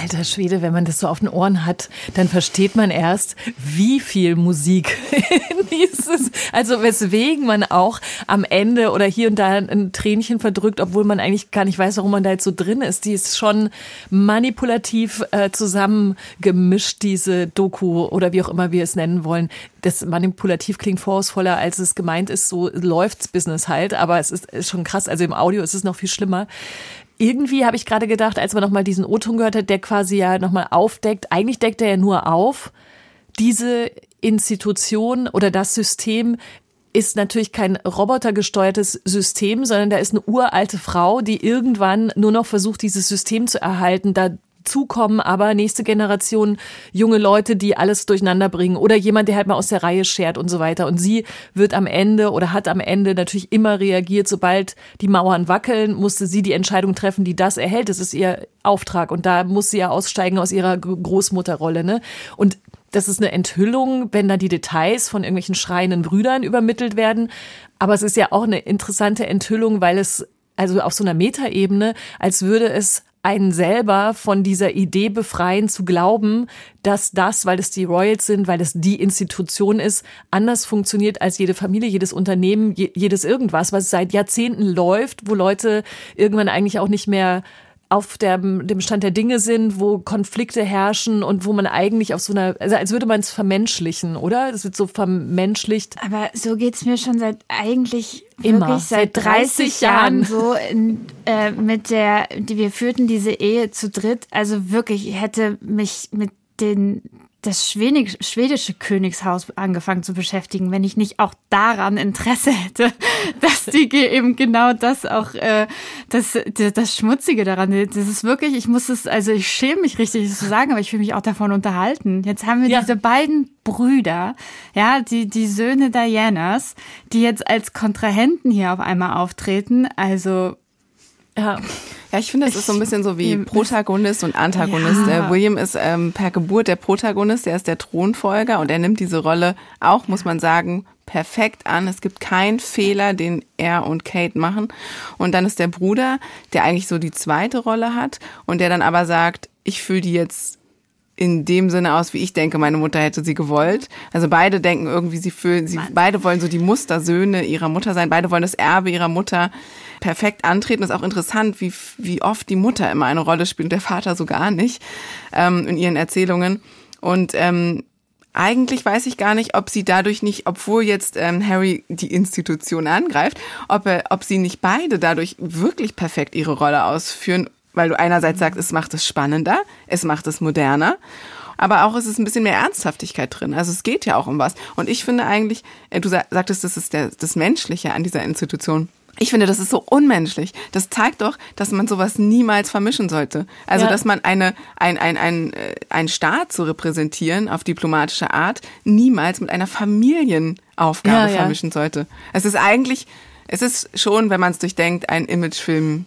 Alter Schwede, wenn man das so auf den Ohren hat, dann versteht man erst, wie viel Musik dieses, also weswegen man auch am Ende oder hier und da ein Tränchen verdrückt, obwohl man eigentlich gar nicht weiß, warum man da jetzt so drin ist. Die ist schon manipulativ äh, zusammengemischt, diese Doku oder wie auch immer wir es nennen wollen. Das manipulativ klingt vorwurfsvoller, als es gemeint ist. So läuft's Business halt, aber es ist, ist schon krass. Also im Audio ist es noch viel schlimmer irgendwie habe ich gerade gedacht, als man nochmal diesen O-Ton gehört hat, der quasi ja nochmal aufdeckt, eigentlich deckt er ja nur auf, diese Institution oder das System ist natürlich kein robotergesteuertes System, sondern da ist eine uralte Frau, die irgendwann nur noch versucht, dieses System zu erhalten. Da zukommen, aber nächste Generation junge Leute, die alles durcheinander bringen oder jemand, der halt mal aus der Reihe schert und so weiter. Und sie wird am Ende oder hat am Ende natürlich immer reagiert, sobald die Mauern wackeln, musste sie die Entscheidung treffen, die das erhält. Das ist ihr Auftrag und da muss sie ja aussteigen aus ihrer Großmutterrolle. Ne? Und das ist eine Enthüllung, wenn da die Details von irgendwelchen schreienden Brüdern übermittelt werden. Aber es ist ja auch eine interessante Enthüllung, weil es also auf so einer Metaebene, als würde es einen selber von dieser Idee befreien, zu glauben, dass das, weil es die Royals sind, weil es die Institution ist, anders funktioniert als jede Familie, jedes Unternehmen, jedes irgendwas, was seit Jahrzehnten läuft, wo Leute irgendwann eigentlich auch nicht mehr auf der, dem Stand der Dinge sind, wo Konflikte herrschen und wo man eigentlich auf so einer, also als würde man es vermenschlichen, oder? Das wird so vermenschlicht. Aber so geht's mir schon seit eigentlich Immer. wirklich seit 30 Jahren so in, äh, mit der, die wir führten diese Ehe zu dritt. Also wirklich, ich hätte mich mit den das schwedische Königshaus angefangen zu beschäftigen, wenn ich nicht auch daran Interesse hätte, dass die eben genau das auch, äh, das, das Schmutzige daran, das ist wirklich, ich muss es, also ich schäme mich richtig, das zu sagen, aber ich fühle mich auch davon unterhalten. Jetzt haben wir ja. diese beiden Brüder, ja, die, die Söhne Dianas, die jetzt als Kontrahenten hier auf einmal auftreten, also, ja. Ja, ich finde, es ist so ein bisschen so wie Protagonist und Antagonist. Ja. William ist ähm, per Geburt der Protagonist, der ist der Thronfolger und er nimmt diese Rolle auch, muss man sagen, perfekt an. Es gibt keinen Fehler, den er und Kate machen. Und dann ist der Bruder, der eigentlich so die zweite Rolle hat und der dann aber sagt, ich fühle die jetzt in dem Sinne aus, wie ich denke, meine Mutter hätte sie gewollt. Also beide denken irgendwie, sie fühlen, sie beide wollen so die Mustersöhne ihrer Mutter sein, beide wollen das Erbe ihrer Mutter perfekt antreten. Ist auch interessant, wie, wie oft die Mutter immer eine Rolle spielt und der Vater so gar nicht ähm, in ihren Erzählungen. Und ähm, eigentlich weiß ich gar nicht, ob sie dadurch nicht, obwohl jetzt ähm, Harry die Institution angreift, ob, er, ob sie nicht beide dadurch wirklich perfekt ihre Rolle ausführen weil du einerseits sagst, es macht es spannender, es macht es moderner, aber auch es ist ein bisschen mehr Ernsthaftigkeit drin. Also es geht ja auch um was. Und ich finde eigentlich, äh, du sagtest, das ist der, das Menschliche an dieser Institution. Ich finde, das ist so unmenschlich. Das zeigt doch, dass man sowas niemals vermischen sollte. Also, ja. dass man eine, ein, ein, ein, äh, ein Staat zu repräsentieren auf diplomatische Art niemals mit einer Familienaufgabe ja, vermischen ja. sollte. Es ist eigentlich, es ist schon, wenn man es durchdenkt, ein Imagefilm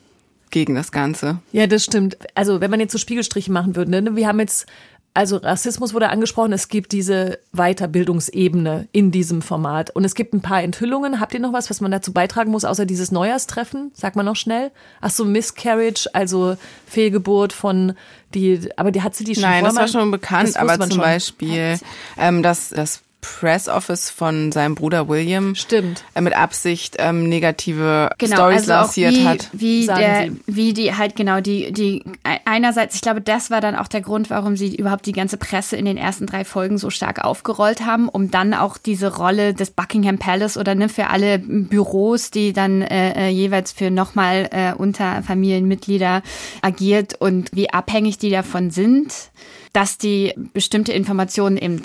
gegen das Ganze. Ja, das stimmt. Also wenn man jetzt so Spiegelstriche machen würde, ne? wir haben jetzt also Rassismus wurde angesprochen, es gibt diese Weiterbildungsebene in diesem Format. Und es gibt ein paar Enthüllungen. Habt ihr noch was, was man dazu beitragen muss, außer dieses Neujahrstreffen? Sag mal noch schnell. Ach so, Miscarriage, also Fehlgeburt von die, aber die hat sie die schon Nein, das war schon bekannt, aber zum schon. Beispiel, ähm, dass das Press Office von seinem Bruder William stimmt äh, mit Absicht ähm, negative genau, Stories also lanciert wie, hat. Wie der, wie die halt genau die die einerseits, ich glaube, das war dann auch der Grund, warum sie überhaupt die ganze Presse in den ersten drei Folgen so stark aufgerollt haben, um dann auch diese Rolle des Buckingham Palace oder ne für alle Büros, die dann äh, äh jeweils für nochmal äh, unter Familienmitglieder agiert und wie abhängig die davon sind dass die bestimmte Informationen eben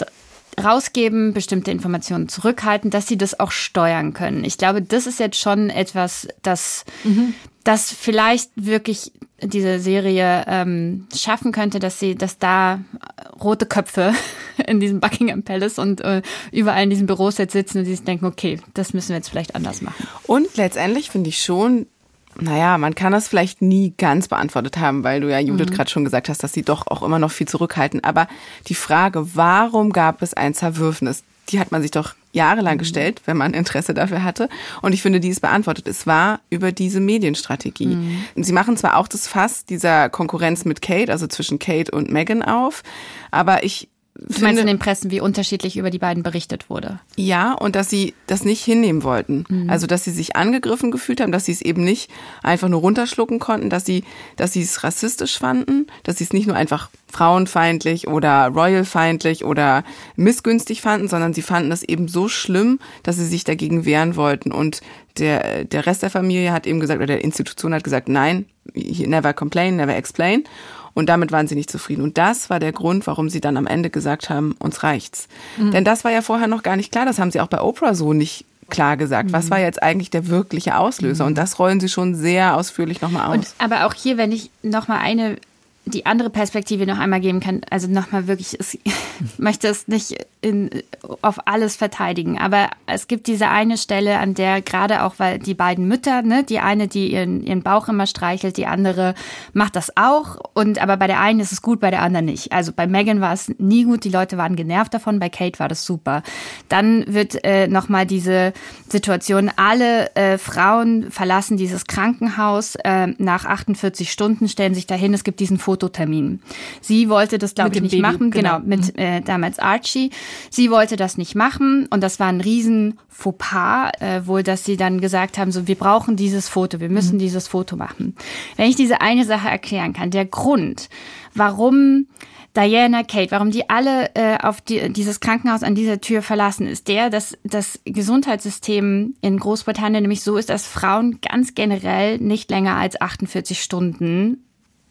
rausgeben, bestimmte Informationen zurückhalten, dass sie das auch steuern können. Ich glaube, das ist jetzt schon etwas, das, mhm. das vielleicht wirklich diese Serie ähm, schaffen könnte, dass sie, dass da rote Köpfe in diesem Buckingham Palace und äh, überall in diesen Büros jetzt sitzen und sie denken, okay, das müssen wir jetzt vielleicht anders machen. Und letztendlich finde ich schon, naja, man kann das vielleicht nie ganz beantwortet haben, weil du ja Judith mhm. gerade schon gesagt hast, dass sie doch auch immer noch viel zurückhalten. Aber die Frage, warum gab es ein Zerwürfnis, die hat man sich doch jahrelang mhm. gestellt, wenn man Interesse dafür hatte. Und ich finde, die ist beantwortet. Es war über diese Medienstrategie. Mhm. Sie machen zwar auch das Fass dieser Konkurrenz mit Kate, also zwischen Kate und Meghan auf, aber ich Du meinst in den Pressen, wie unterschiedlich über die beiden berichtet wurde? Ja, und dass sie das nicht hinnehmen wollten. Mhm. Also, dass sie sich angegriffen gefühlt haben, dass sie es eben nicht einfach nur runterschlucken konnten, dass sie, dass sie es rassistisch fanden, dass sie es nicht nur einfach frauenfeindlich oder royalfeindlich oder missgünstig fanden, sondern sie fanden es eben so schlimm, dass sie sich dagegen wehren wollten. Und der, der Rest der Familie hat eben gesagt, oder der Institution hat gesagt, nein, never complain, never explain. Und damit waren sie nicht zufrieden. Und das war der Grund, warum sie dann am Ende gesagt haben, uns reicht's. Mhm. Denn das war ja vorher noch gar nicht klar. Das haben sie auch bei Oprah so nicht klar gesagt. Was mhm. war jetzt eigentlich der wirkliche Auslöser? Mhm. Und das rollen sie schon sehr ausführlich nochmal aus. Und, aber auch hier, wenn ich nochmal eine die andere Perspektive noch einmal geben kann. Also nochmal wirklich, ich möchte es nicht in, auf alles verteidigen, aber es gibt diese eine Stelle, an der gerade auch, weil die beiden Mütter, ne, die eine, die ihren, ihren Bauch immer streichelt, die andere macht das auch. Und aber bei der einen ist es gut, bei der anderen nicht. Also bei Megan war es nie gut, die Leute waren genervt davon, bei Kate war das super. Dann wird äh, nochmal diese Situation, alle äh, Frauen verlassen dieses Krankenhaus äh, nach 48 Stunden, stellen sich dahin, es gibt diesen Foto Fototermin. Sie wollte das, glaube ich, nicht Baby, machen, genau, genau mit mhm. äh, damals Archie. Sie wollte das nicht machen und das war ein riesen Fauxpas, äh, wohl, dass sie dann gesagt haben, so, wir brauchen dieses Foto, wir müssen mhm. dieses Foto machen. Wenn ich diese eine Sache erklären kann, der Grund, warum Diana, Kate, warum die alle äh, auf die, dieses Krankenhaus an dieser Tür verlassen, ist der, dass das Gesundheitssystem in Großbritannien nämlich so ist, dass Frauen ganz generell nicht länger als 48 Stunden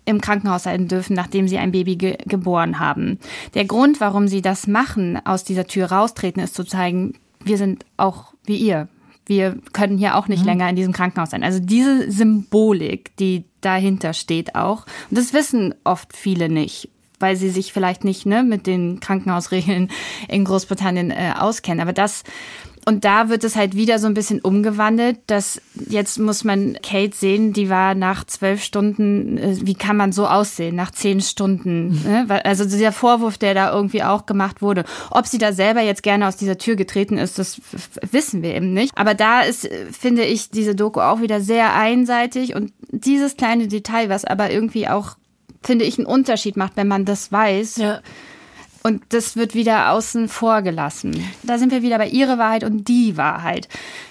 im Krankenhaus sein dürfen, nachdem sie ein Baby ge geboren haben. Der Grund, warum sie das machen, aus dieser Tür raustreten, ist zu zeigen, wir sind auch wie ihr. Wir können hier auch nicht mhm. länger in diesem Krankenhaus sein. Also diese Symbolik, die dahinter steht auch, und das wissen oft viele nicht, weil sie sich vielleicht nicht ne, mit den Krankenhausregeln in Großbritannien äh, auskennen. Aber das und da wird es halt wieder so ein bisschen umgewandelt, dass jetzt muss man Kate sehen, die war nach zwölf Stunden, äh, wie kann man so aussehen, nach zehn Stunden. Ne? Also dieser Vorwurf, der da irgendwie auch gemacht wurde. Ob sie da selber jetzt gerne aus dieser Tür getreten ist, das wissen wir eben nicht. Aber da ist, finde ich, diese Doku auch wieder sehr einseitig und dieses kleine Detail, was aber irgendwie auch finde ich, einen Unterschied macht, wenn man das weiß. Ja. Und das wird wieder außen vor gelassen. Da sind wir wieder bei ihre Wahrheit und die Wahrheit.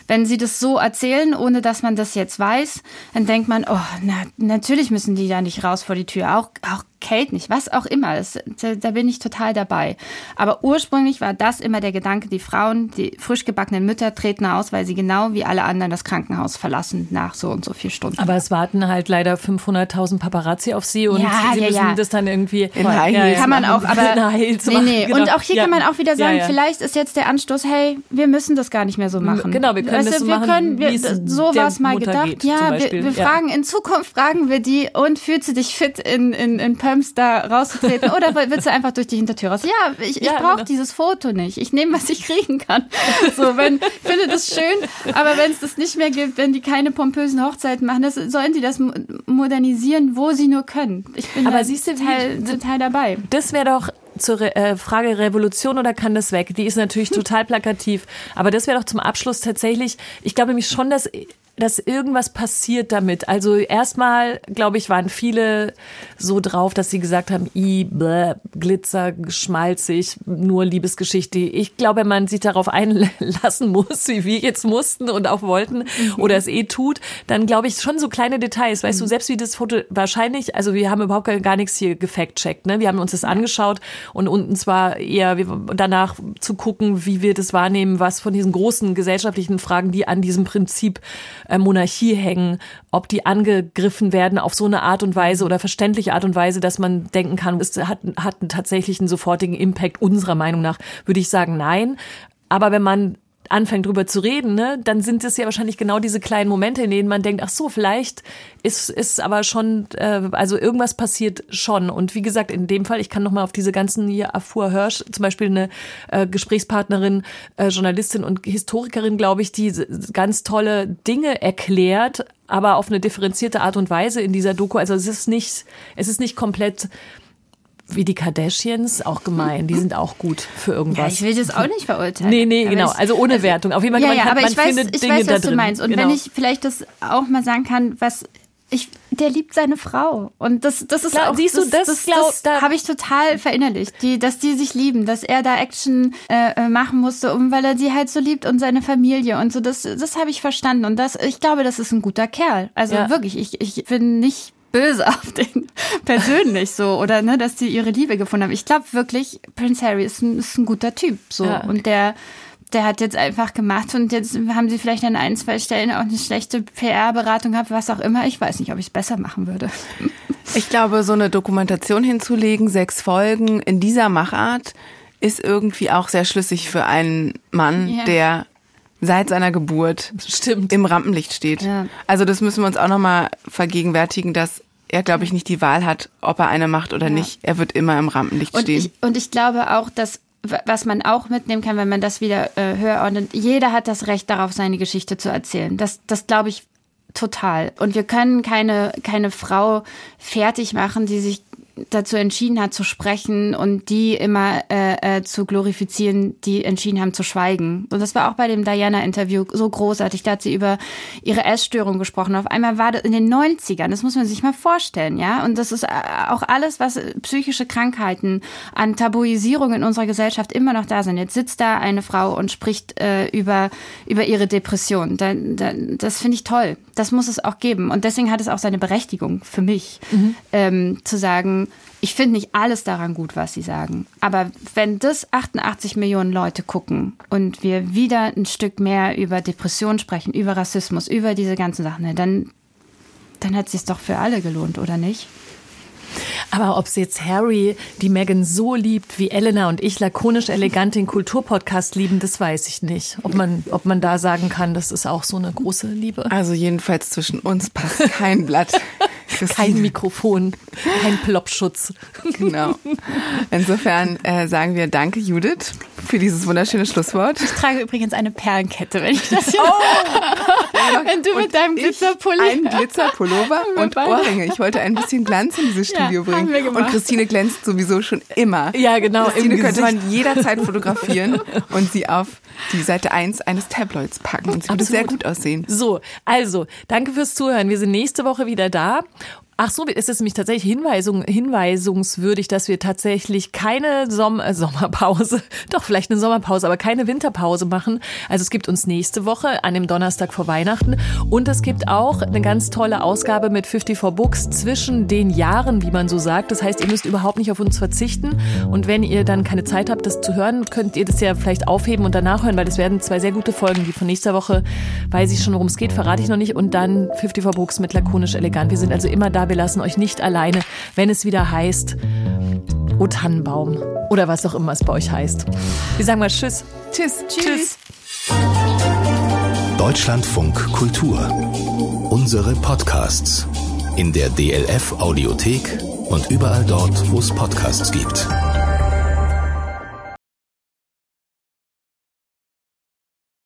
Wenn sie das so erzählen, ohne dass man das jetzt weiß, dann denkt man, oh, na, natürlich müssen die da nicht raus vor die Tür. Auch, auch Kate nicht, was auch immer. Das, da, da, bin ich total dabei. Aber ursprünglich war das immer der Gedanke, die Frauen, die frisch gebackenen Mütter treten aus, weil sie genau wie alle anderen das Krankenhaus verlassen nach so und so vier Stunden. Aber es warten halt leider 500.000 Paparazzi auf sie und ja, sie ja, müssen ja. das dann irgendwie in High ja, kann man auch, aber nee, nee. genau. Und auch hier Ja. kann man auch wieder sagen, Ja, ja. vielleicht ist jetzt der Anstoß, hey, wir müssen das gar nicht mehr so machen. Genau, wir können weißt du, wir machen, können, wir, so der war es mal Mutter gedacht. geht, ja, wir, wir Ja. fragen in Zukunft fragen wir die und fühlst du dich fit in in, in Pumps da rauszutreten oder willst du einfach durch die Hintertür raus? Ja, ich, ich Ja, brauche genau. dieses Foto nicht. Ich nehme, was ich kriegen kann. So, wenn ich finde das schön, aber wenn es das nicht mehr gibt, wenn die keine pompösen Hochzeiten machen, das, sollen die das mo- modernisieren, wo sie nur können. Ich bin Aber siehst du, total, total dabei. Das wäre doch zur Re äh, Frage Revolution oder kann das weg? Die ist natürlich total plakativ. Aber das wäre doch zum Abschluss tatsächlich, ich glaube nämlich schon, dass dass irgendwas passiert damit. Also erstmal, glaube ich, waren viele so drauf, dass sie gesagt haben, i, bläh, Glitzer, schmalzig, nur Liebesgeschichte. Ich glaube, wenn man sich darauf einlassen muss, wie wir jetzt mussten und auch wollten oder es eh tut, dann glaube ich schon so kleine Details. Weißt du, selbst wie das Foto wahrscheinlich, also wir haben überhaupt gar, gar nichts hier gefact-checkt. Ne? Wir haben uns das angeschaut und unten zwar eher danach zu gucken, wie wir das wahrnehmen, was von diesen großen gesellschaftlichen Fragen, die an diesem Prinzip äh, Monarchie hängen, ob die angegriffen werden auf so eine Art und Weise oder verständliche Art und Weise, dass man denken kann, es hat, hat einen tatsächlichen sofortigen Impact unserer Meinung nach, würde ich sagen, nein. Aber wenn man anfängt drüber zu reden, ne, dann sind es ja wahrscheinlich genau diese kleinen Momente, in denen man denkt, ach so, vielleicht ist ist aber schon, äh, also irgendwas passiert schon. Und wie gesagt, in dem Fall, ich kann noch mal auf diese ganzen hier Afua Hirsch, zum Beispiel eine äh, Gesprächspartnerin, äh, Journalistin und Historikerin, glaube ich, die ganz tolle Dinge erklärt, aber auf eine differenzierte Art und Weise in dieser Doku. Also es ist nicht, es ist nicht komplett wie die Kardashians, auch gemein. Die sind auch gut für irgendwas. Ja, ich will das auch nicht verurteilen. Nee, nee, Aber genau. ich- Also ohne Wertung. Auf jeden Fall, ja, man, ja, kann, aber man ich weiß, findet ich Dinge weiß, da was du meinst. Und genau. wenn ich vielleicht das auch mal sagen kann, was ich, der liebt seine Frau. Und das, das ist Klar, auch, siehst du, das das, glaub- das da- habe ich total verinnerlicht. Die, dass die sich lieben, dass er da Action äh, äh, machen musste, um, weil er sie halt so liebt und seine Familie und so. Das, das habe ich verstanden. Und das, ich glaube, das ist ein guter Kerl. Also Ja. wirklich, ich, ich bin nicht böse auf den persönlich so oder ne, dass die ihre Liebe gefunden haben. Ich glaube wirklich, Prince Harry ist ein, ist ein guter Typ so Ja. und der der hat jetzt einfach gemacht und jetzt haben sie vielleicht an ein, zwei Stellen auch eine schlechte PR-Beratung gehabt, was auch immer. Ich weiß nicht, ob ich es besser machen würde. Ich glaube, so eine Dokumentation hinzulegen, sechs Folgen in dieser Machart, ist irgendwie auch sehr schlüssig für einen Mann, Ja. der seit seiner Geburt Stimmt. im Rampenlicht steht. Ja. Also das müssen wir uns auch nochmal vergegenwärtigen, dass er, glaube ich, nicht die Wahl hat, ob er eine macht oder nicht. Er wird immer im Rampenlicht Und stehen. ich, und ich glaube auch, dass was man auch mitnehmen kann, wenn man das wieder äh, hört, jeder hat das Recht darauf, seine Geschichte zu erzählen. Das, das glaube ich total. Und wir können keine, keine Frau fertig machen, die sich dazu entschieden hat zu sprechen und die immer äh, äh, zu glorifizieren, die entschieden haben zu schweigen. Und das war auch bei dem Diana-Interview so großartig. Da hat sie über ihre Essstörung gesprochen. Auf einmal war das in den 90ern, das muss man sich mal vorstellen, ja. Und das ist äh, auch alles, was psychische Krankheiten an Tabuisierung in unserer Gesellschaft immer noch da sind. Jetzt sitzt da eine Frau und spricht äh, über, über ihre Depression. Da, da, das finde ich toll. Das muss es auch geben. Und deswegen hat es auch seine Berechtigung für mich, ähm, zu sagen, ich finde nicht alles daran gut, was sie sagen. Aber wenn das 88 Millionen Leute gucken und wir wieder ein Stück mehr über Depression sprechen, über Rassismus, über diese ganzen Sachen, ne, dann, dann hat es sich doch für alle gelohnt, oder nicht? Aber ob es jetzt Harry die Megan so liebt, wie Elena und ich lakonisch elegant den Kulturpodcast lieben, das weiß ich nicht. Ob man, ob man da sagen kann, das ist auch so eine große Liebe. Also jedenfalls zwischen uns passt kein Blatt. Kein Mikrofon, kein Plopschutz. Genau. Insofern äh, sagen wir Danke, Judith, für dieses wunderschöne Schlusswort. Ich trage übrigens eine Perlenkette, wenn ich das hier. wenn du mit deinem Glitzerpulli. Ein Glitzerpullover und. Ohrringe. Ich wollte ein bisschen Glanz in dieses Studio Ja, haben bringen. wir gemacht. Und Christine glänzt sowieso schon immer. Ja, genau, Christine könnte Gesicht. man jederzeit fotografieren und sie auf die Seite 1 eines Tabloids packen. Und sie würde sehr gut aussehen. So, also, danke fürs Zuhören. Wir sind nächste Woche wieder da. Ach so, ist es nämlich tatsächlich Hinweisung, hinweisungswürdig, dass wir tatsächlich keine Som äh, Sommerpause, doch vielleicht eine Sommerpause, aber keine Winterpause machen. Also es gibt uns nächste Woche an dem Donnerstag vor Weihnachten und es gibt auch eine ganz tolle Ausgabe mit 54 Books zwischen den Jahren, wie man so sagt. Das heißt, ihr müsst überhaupt nicht auf uns verzichten und wenn ihr dann keine Zeit habt, das zu hören, könnt ihr das ja vielleicht aufheben und danach hören, weil das werden zwei sehr gute Folgen. Die von nächster Woche weiß ich schon, worum es geht, verrate ich noch nicht und dann 54 Books mit lakonisch elegant. Wir sind also immer da wir lassen euch nicht alleine, wenn es wieder heißt O Tannenbaum oder was auch immer es bei euch heißt. Wir sagen mal Tschüss. Tschüss. Tschüss. Deutschlandfunk Kultur. Unsere Podcasts in der DLF Audiothek und überall dort, wo es Podcasts gibt.